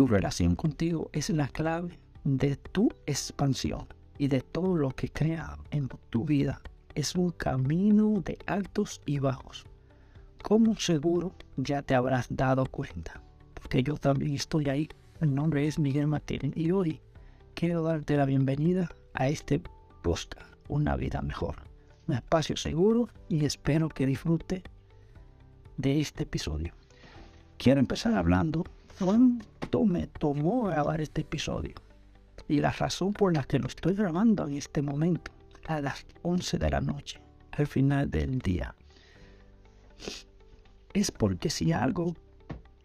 Tu relación contigo es la clave de tu expansión y de todo lo que crea en tu vida. Es un camino de altos y bajos. Como seguro ya te habrás dado cuenta, porque yo también estoy ahí. El nombre es Miguel Martínez y hoy quiero darte la bienvenida a este post, Una vida mejor. Un espacio seguro y espero que disfrute de este episodio. Quiero empezar hablando cuánto me tomó grabar este episodio y la razón por la que lo estoy grabando en este momento a las 11 de la noche, al final del día. Es porque si algo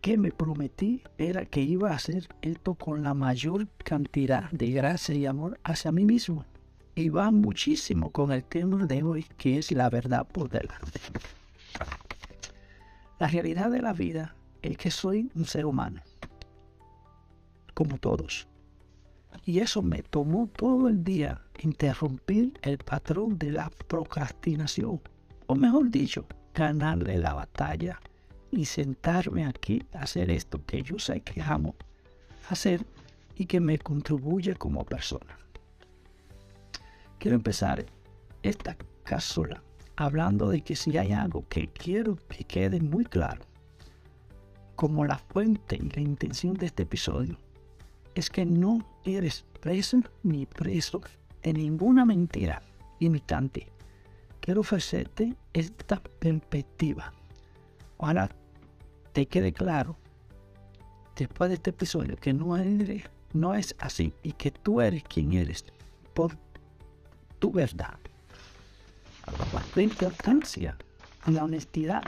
que me prometí era que iba a hacer esto con la mayor cantidad de gracia y amor hacia mí mismo. Y va muchísimo con el tema de hoy, que es la verdad por delante. La realidad de la vida es que soy un ser humano, como todos. Y eso me tomó todo el día interrumpir el patrón de la procrastinación. O mejor dicho, ganarle la batalla y sentarme aquí a hacer esto que yo sé que amo hacer y que me contribuye como persona. Quiero empezar esta cápsula hablando de que si hay algo que quiero que quede muy claro, como la fuente y la intención de este episodio, es que no eres preso ni preso en ninguna mentira imitante. Quiero ofrecerte esta perspectiva. Ojalá te quede claro después de este episodio que no, no es así y que tú eres quien eres por tu verdad. La importancia la honestidad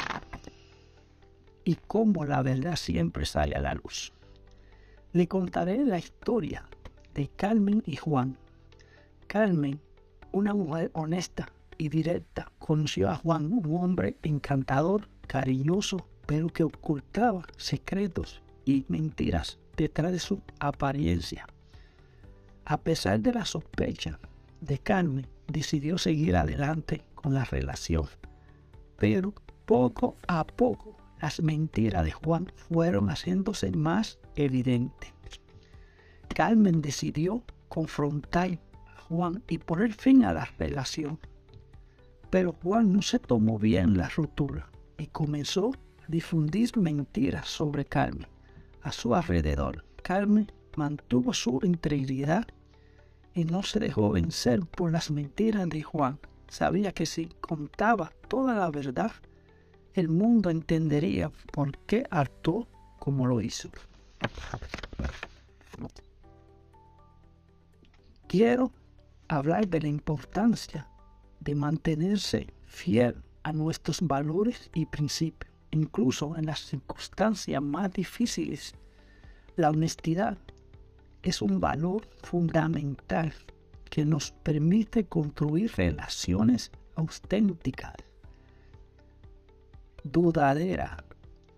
y cómo la verdad siempre sale a la luz. Le contaré la historia de Carmen y Juan. Carmen, una mujer honesta y directa, conoció a Juan, un hombre encantador, cariñoso, pero que ocultaba secretos y mentiras detrás de su apariencia. A pesar de la sospecha de Carmen, decidió seguir adelante con la relación. Pero poco a poco las mentiras de Juan fueron haciéndose más evidentes. Carmen decidió confrontar a Juan y poner fin a la relación. Pero Juan no se tomó bien la ruptura y comenzó a difundir mentiras sobre Carmen a su alrededor. Carmen mantuvo su integridad y no se dejó vencer por las mentiras de Juan. Sabía que si contaba toda la verdad, el mundo entendería por qué actuó como lo hizo. Quiero hablar de la importancia de mantenerse fiel a nuestros valores y principios, incluso en las circunstancias más difíciles. La honestidad es un valor fundamental que nos permite construir relaciones auténticas, dudaderas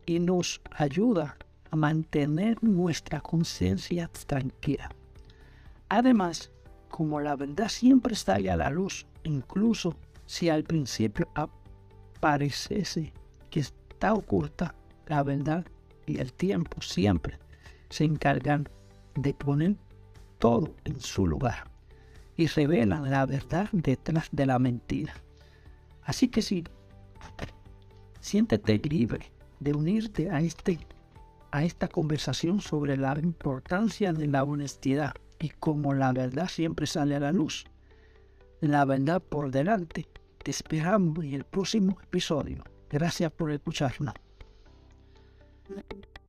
y nos ayuda a mantener nuestra conciencia tranquila. Además, como la verdad siempre sale a la luz, incluso si al principio pareciese que está oculta, la verdad y el tiempo siempre se encargan de poner todo en su lugar y revelan la verdad detrás de la mentira. Así que sí, siéntete libre de unirte a, este, a esta conversación sobre la importancia de la honestidad y como la verdad siempre sale a la luz. La verdad por delante. Te esperamos en el próximo episodio. Gracias por escucharnos.